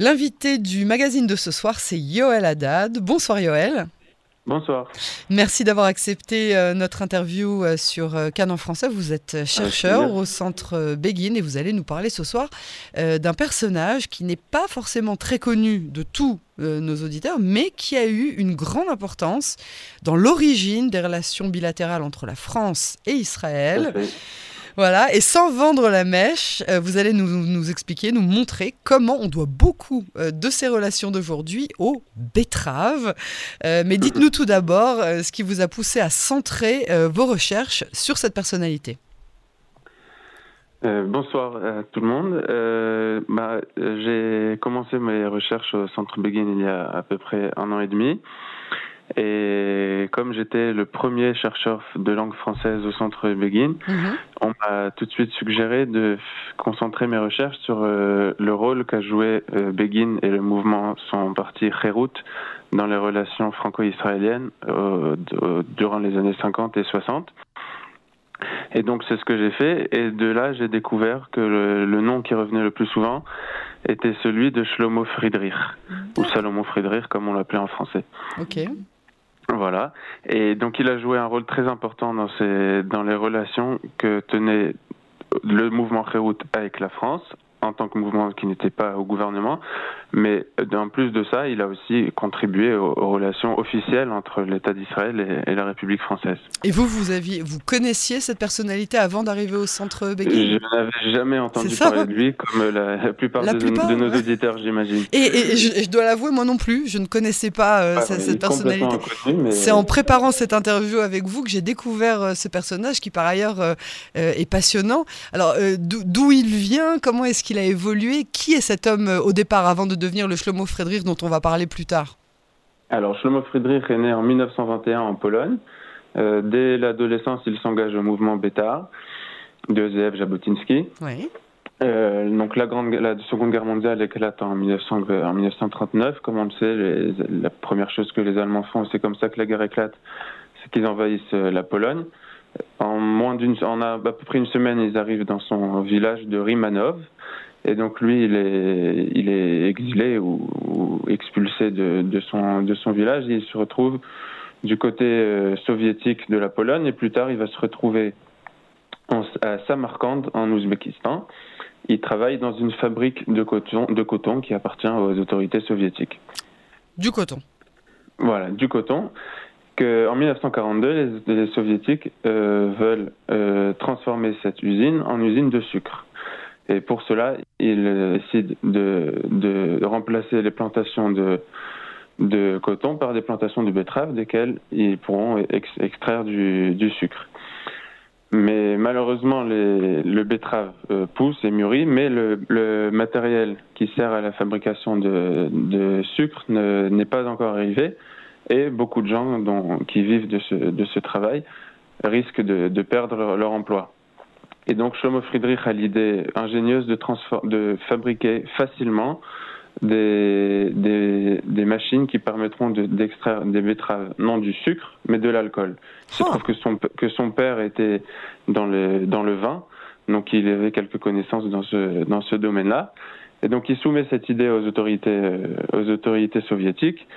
L'invité du magazine de ce soir, c'est Yoël Haddad. Bonsoir Yoël. Bonsoir. Merci d'avoir accepté euh, notre interview euh, sur euh, Canon français. Vous êtes chercheur au centre Begin et vous allez nous parler ce soir d'un personnage qui n'est pas forcément très connu de tous nos auditeurs, mais qui a eu une grande importance dans l'origine des relations bilatérales entre la France et Israël. Voilà, et sans vendre la mèche, euh, vous allez nous, expliquer, nous montrer comment on doit beaucoup euh, de ces relations d'aujourd'hui aux betteraves. Euh, mais dites-nous tout d'abord ce qui vous a poussé à centrer vos recherches sur cette personnalité. bonsoir à tout le monde. Bah, j'ai commencé mes recherches au Centre Begin il y a à peu près un an et demi. Et comme j'étais le premier chercheur de langue française au centre Begin, mhm. on m'a tout de suite suggéré de concentrer mes recherches sur euh, le rôle qu'a joué euh, Begin et le mouvement son parti Kherout dans les relations franco-israéliennes euh, durant les années 50 et 60. Et donc c'est ce que j'ai fait. Et de là, j'ai découvert que le, le, nom qui revenait le plus souvent était celui de Shlomo Friedrich, ou Salomon Friedrich comme on l'appelait en français. Ok. Voilà. Et donc il a joué un rôle très important dans, dans les relations que tenait le mouvement Kherout avec la France, en tant que mouvement qui n'était pas au gouvernement, mais en plus de ça, il a aussi contribué aux, relations officielles entre l'État d'Israël et, la République française. Et vous, vous aviez, vous connaissiez cette personnalité avant d'arriver au centre Begin Je n'avais jamais entendu parler de lui, comme la, plupart, de, nos auditeurs, j'imagine. Et, je, dois l'avouer, moi non plus, je ne connaissais pas euh, ah, cette, personnalité. C'est en préparant cette interview avec vous que j'ai découvert euh, ce personnage qui, par ailleurs, euh, est passionnant. Alors, d'où il vient? Comment est-ce qu'il a évolué Qui est cet homme au départ, avant de devenir le Shlomo Friedrich dont on va parler plus tard? Alors, Shlomo Friedrich est né en 1921 en Pologne. Euh, dès l'adolescence, il s'engage au mouvement Bétard de Zev Jabotinsky. Oui. Euh, donc la, grande, la Seconde Guerre mondiale éclate en, 1900, en 1939. Comme on le sait, la première chose que les Allemands font, c'est comme ça que la guerre éclate, c'est qu'ils envahissent euh, la Pologne. En moins d'une, en à peu près une semaine, ils arrivent dans son village de Rimanov. Et donc lui, il est, il est exilé ou, expulsé de, de, son, de son village. il se retrouve du côté euh, soviétique de la Pologne et plus tard, il va se retrouver à Samarkand en Ouzbékistan. Il travaille dans une fabrique de coton, de coton qui appartient aux autorités soviétiques. Du coton. Voilà, du coton. Que, en 1942, les, soviétiques euh, veulent euh, transformer cette usine en usine de sucre. Et pour cela, ils décident de, remplacer les plantations de, coton par des plantations de betteraves, desquelles ils pourront extraire du, sucre. Mais malheureusement, le betterave euh, pousse et mûrit, mais le, matériel qui sert à la fabrication de, sucre n'est pas encore arrivé, et beaucoup de gens dont, qui vivent de ce, travail risquent de perdre leur emploi. Et donc Shlomo Friedrich a l'idée ingénieuse de, de fabriquer facilement des, des, des, machines qui permettront d'extraire des betteraves, non du sucre, mais de l'alcool. Il se oh. trouve que son, que son père était dans le, dans le vin, donc il avait quelques connaissances dans ce, dans ce domaine-là. Et donc il soumet cette idée aux autorités, euh, aux autorités soviétiques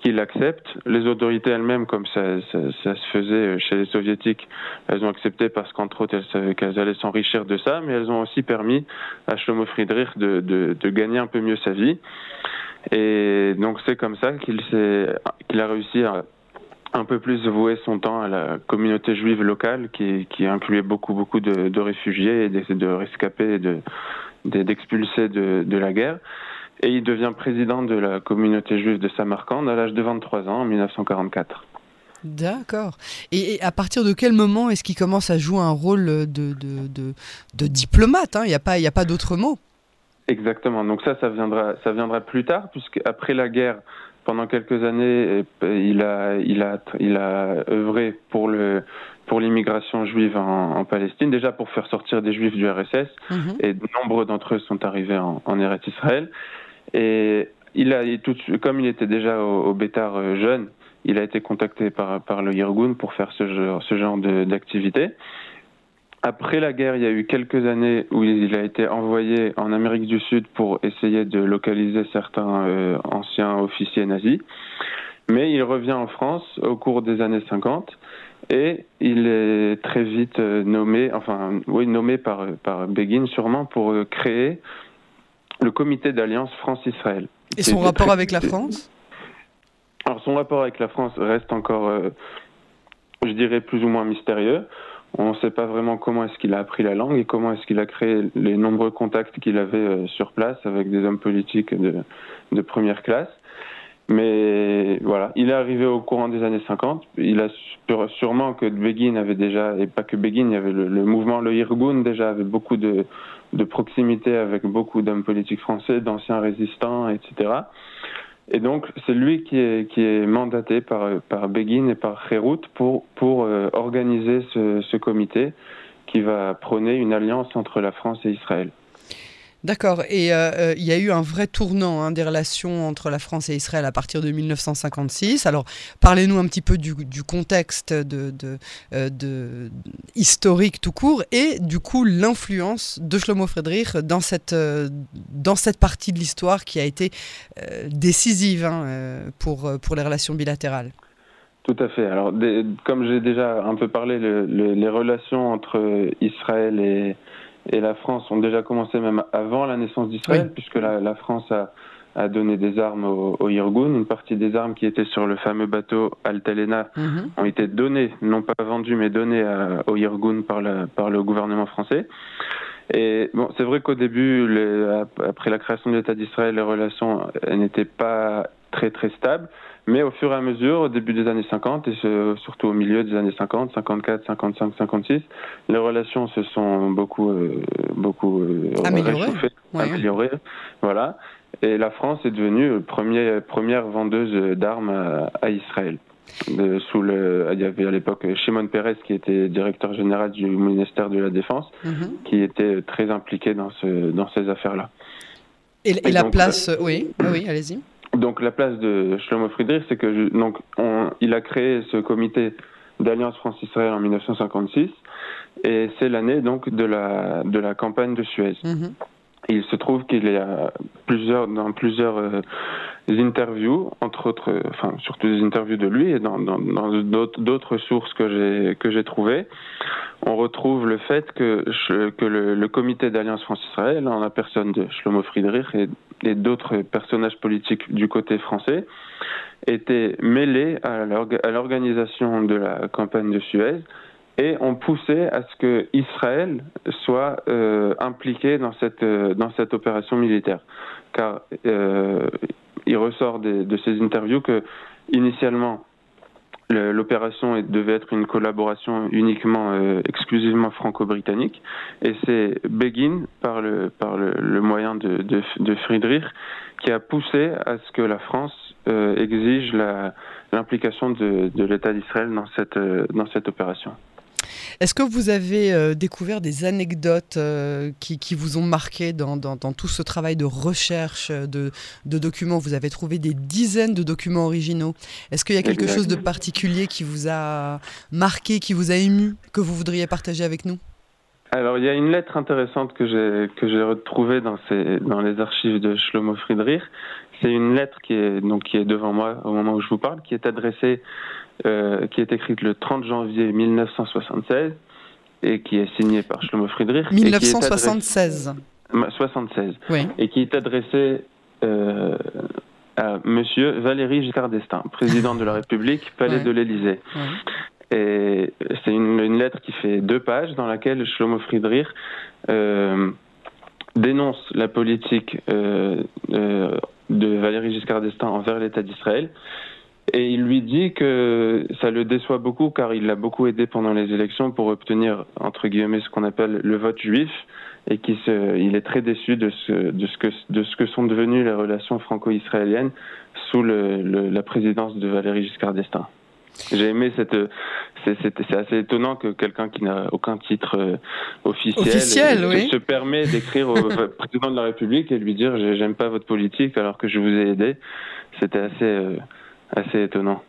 qu'il accepte. Les autorités elles-mêmes, comme ça, ça, se faisait chez les soviétiques, elles ont accepté parce qu'entre autres, elles savaient qu'elles allaient s'enrichir de ça, mais elles ont aussi permis à Shlomo Friedrich de, de, de gagner un peu mieux sa vie. Et donc c'est comme ça qu'il a réussi à un peu plus vouer son temps à la communauté juive locale qui, qui incluait beaucoup beaucoup de, de réfugiés et de, rescapés et de d'expulsés de, de la guerre et il devient président de la communauté juive de Samarkand à l'âge de 23 ans en 1944. D'accord. Et, à partir de quel moment est-ce qu'il commence à jouer un rôle de, de, de, de diplomate hein? Il n'y a pas, a pas d'autre mot. Exactement. Donc ça, ça viendra, ça viendra plus tard, puisque après la guerre, pendant quelques années, il a, il a, il a œuvré pour le, pour l'immigration juive en, Palestine, déjà pour faire sortir des juifs du RSS, mhm. et nombreux d'entre eux sont arrivés en, en Eretz Israël. Et comme il était déjà au, au Bétar euh, jeune, il a été contacté par, le Yirgun pour faire ce genre, ce d'activité. après la guerre, il y a eu quelques années où il a été envoyé en Amérique du Sud pour essayer de localiser certains euh, anciens officiers nazis. Mais il revient en France au cours des années 50 et il est très vite euh, nommé, enfin, oui, nommé par, Begin sûrement pour créer le comité d'alliance France-Israël. Et son rapport avec la France? Alors son rapport avec la France reste encore, je dirais, plus ou moins mystérieux. On ne sait pas vraiment comment est-ce qu'il a appris la langue et comment est-ce qu'il a créé les nombreux contacts qu'il avait euh, sur place avec des hommes politiques de, de, première classe. Mais voilà, il est arrivé au courant des années 50. Il a sûrement que Begin avait déjà, et pas que Begin, il y avait le, mouvement Le Irgun déjà avait beaucoup de, de proximité avec beaucoup d'hommes politiques français, d'anciens résistants, etc. Et donc, c'est lui qui est, qui est mandaté par, par Begin et par Kherout pour, pour euh, organiser ce, ce comité qui va prôner une alliance entre la France et Israël. D'accord. Et euh, euh, il y a eu un vrai tournant hein, des relations entre la France et Israël à partir de 1956. Alors, parlez-nous un petit peu du, contexte euh, historique tout court et du coup l'influence de Shlomo Friedrich dans cette, partie de l'histoire qui a été décisive hein, pour, pour les relations bilatérales. Tout à fait. Alors, comme j'ai déjà un peu parlé, les relations entre Israël et, et la France ont déjà commencé même avant la naissance d'Israël, puisque la, France a, a, donné des armes au, au, Irgun. Une partie des armes qui étaient sur le fameux bateau Altalena mhm. ont été données, non pas vendues, mais données au Irgun par, par le gouvernement français. Et bon, c'est vrai qu'au début, les, après la création de l'État d'Israël, les relations n'étaient pas très très stables. Mais au fur et à mesure, au début des années 50 et surtout au milieu des années 50, 54, 55, 56, les relations se sont beaucoup, euh, beaucoup euh, améliorées. améliorées. Voilà. Et la France est devenue première, première vendeuse d'armes à, Israël. De, sous le, il y avait à l'époque Shimon Peres qui était directeur général du ministère de la Défense, mhm. qui était très impliqué dans, ce, dans ces affaires-là. Et, la place, oui, oui, allez-y. Donc la place de Shlomo Friedrich, c'est que donc il a créé ce comité d'alliance France-Israël en 1956 et c'est l'année donc de la de la campagne de Suez. Mhm. Il se trouve qu'il y a plusieurs dans plusieurs euh, interviews, entre autres, enfin surtout des interviews de lui et dans d'autres sources que j'ai que j'ai trouvées, on retrouve le fait que que le, le comité d'alliance France-Israël, en la personne de Shlomo Friedrich et et d'autres personnages politiques du côté français étaient mêlés à l'organisation de la campagne de Suez et ont poussé à ce que Israël soit euh, impliqué dans cette euh, dans cette opération militaire, car euh, il ressort de ces interviews que initialement L'opération devait être une collaboration uniquement, euh, exclusivement franco-britannique, et c'est Begin, par le, par le, moyen de, de, Friedrich, qui a poussé à ce que la France euh, exige l'implication de, de l'État d'Israël dans cette, euh, dans cette opération. Est-ce que vous avez euh, découvert des anecdotes euh, qui, vous ont marqué dans, tout ce travail de recherche de, documents? Vous avez trouvé des dizaines de documents originaux. Est-ce qu'il y a quelque chose de particulier qui vous a marqué, qui vous a ému, que vous voudriez partager avec nous? Alors, il y a une lettre intéressante que j'ai que j'ai retrouvée dans ces dans les archives de Shlomo Friedrich. C'est une lettre qui est donc qui est devant moi au moment où je vous parle, qui est adressée euh, qui est écrite le 30 janvier 1976 et qui est signée par Shlomo Friedrich. 1976. 76. Oui. Et qui est adressée euh, à Monsieur Valéry Giscard d'Estaing, président de la République, palais de l'Élysée. Et c'est une, lettre qui fait deux pages dans laquelle Shlomo Friedrich euh, dénonce la politique de Valéry Giscard d'Estaing envers l'État d'Israël et il lui dit que ça le déçoit beaucoup car il l'a beaucoup aidé pendant les élections pour obtenir, entre guillemets, ce qu'on appelle le vote juif et qu'il il est très déçu de ce, de, ce que, de ce que sont devenues les relations franco-israéliennes sous le, la présidence de Valéry Giscard d'Estaing. J'ai aimé cette. C'est assez étonnant que quelqu'un qui n'a aucun titre euh, officiel, se permet d'écrire au président de la République et lui dire j'aime pas votre politique alors que je vous ai aidé. C'était assez. Euh, assez étonnant.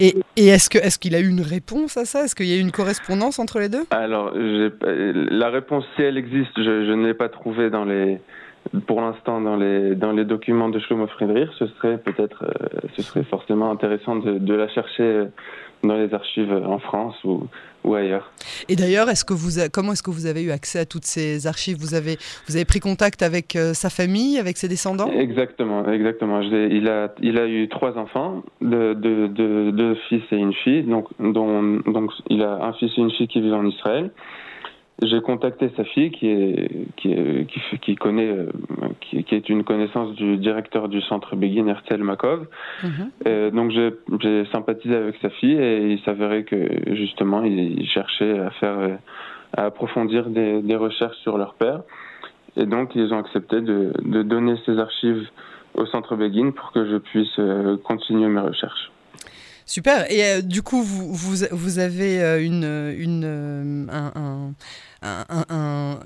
Et, est-ce que est-ce qu'il a eu une réponse à ça? Est-ce qu'il y a eu une correspondance entre les deux? Alors, la réponse, si elle existe, je, ne l'ai pas trouvée dans les pour l'instant dans les dans les documents de Shlomo Friedrich. Ce serait peut-être, ce serait forcément intéressant de, de la chercher dans les archives en France ou, ou ailleurs. Et d'ailleurs, est-ce que vous comment est-ce que vous avez eu accès à toutes ces archives? Vous avez vous avez pris contact avec euh, sa famille, avec ses descendants? Exactement, exactement. Il a il a eu trois enfants, deux, deux fils et une fille. Donc dont, donc il a un fils et une fille qui vivent en Israël. J'ai contacté sa fille qui est qui, est, qui, qui connaît euh, qui, qui, est une connaissance du directeur du centre Begin Herzl Makov. Mhm. donc j'ai sympathisé avec sa fille et il s'avérait que justement il, cherchait à faire à approfondir des, des, recherches sur leur père et donc ils ont accepté de, de donner ces archives au centre Begin pour que je puisse euh, continuer mes recherches. Super. Et euh, du coup, vous, vous, vous avez une, une, un, un,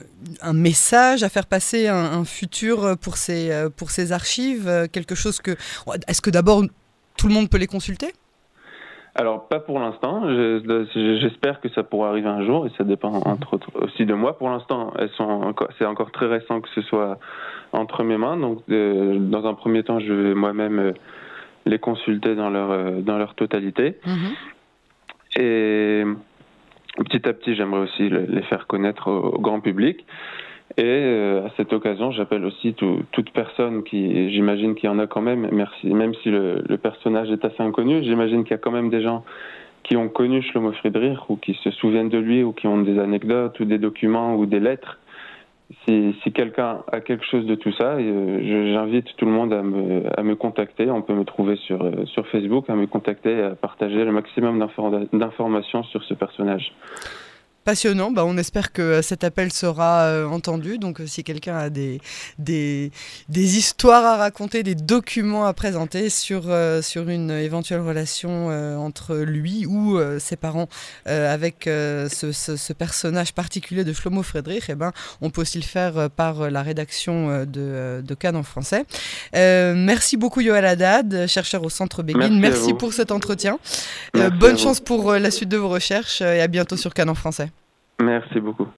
un, message à faire passer, un, futur pour ces, pour ces archives Quelque chose que. Est-ce que d'abord tout le monde peut les consulter? Alors pas pour l'instant. J'espère que ça pourra arriver un jour et ça dépend entre autres aussi de moi. Pour l'instant, elles sont c'est encore très récent que ce soit entre mes mains. Donc euh, dans un premier temps, je vais moi-même euh, les consulter dans leur euh, dans leur totalité. Mm-hmm. Et petit à petit, j'aimerais aussi les faire connaître au, grand public. Et euh, à cette occasion, j'appelle aussi toute personne qui, j'imagine qu'il y en a quand même, merci, même si le, personnage est assez inconnu, j'imagine qu'il y a quand même des gens qui ont connu Shlomo Friedrich ou qui se souviennent de lui ou qui ont des anecdotes ou des documents ou des lettres si, si quelqu'un a quelque chose de tout ça, euh, j'invite tout le monde à me, à me contacter. On peut me trouver sur, euh, sur Facebook, à me contacter, à partager le maximum d'informations sur ce personnage passionnant. Bah, on espère que cet appel sera euh, entendu. Donc, euh, si quelqu'un a des, des, des, histoires à raconter, des documents à présenter sur, euh, sur une éventuelle relation entre lui ou ses parents avec ce, ce, personnage particulier de Shlomo Friedrich, eh ben, on peut aussi le faire par la rédaction de, de Cannes en français. merci beaucoup, Yoel Haddad, chercheur au Centre Béguin. Merci, pour cet entretien. bonne chance pour la suite de vos recherches et à bientôt sur Cannes en français. Merci beaucoup.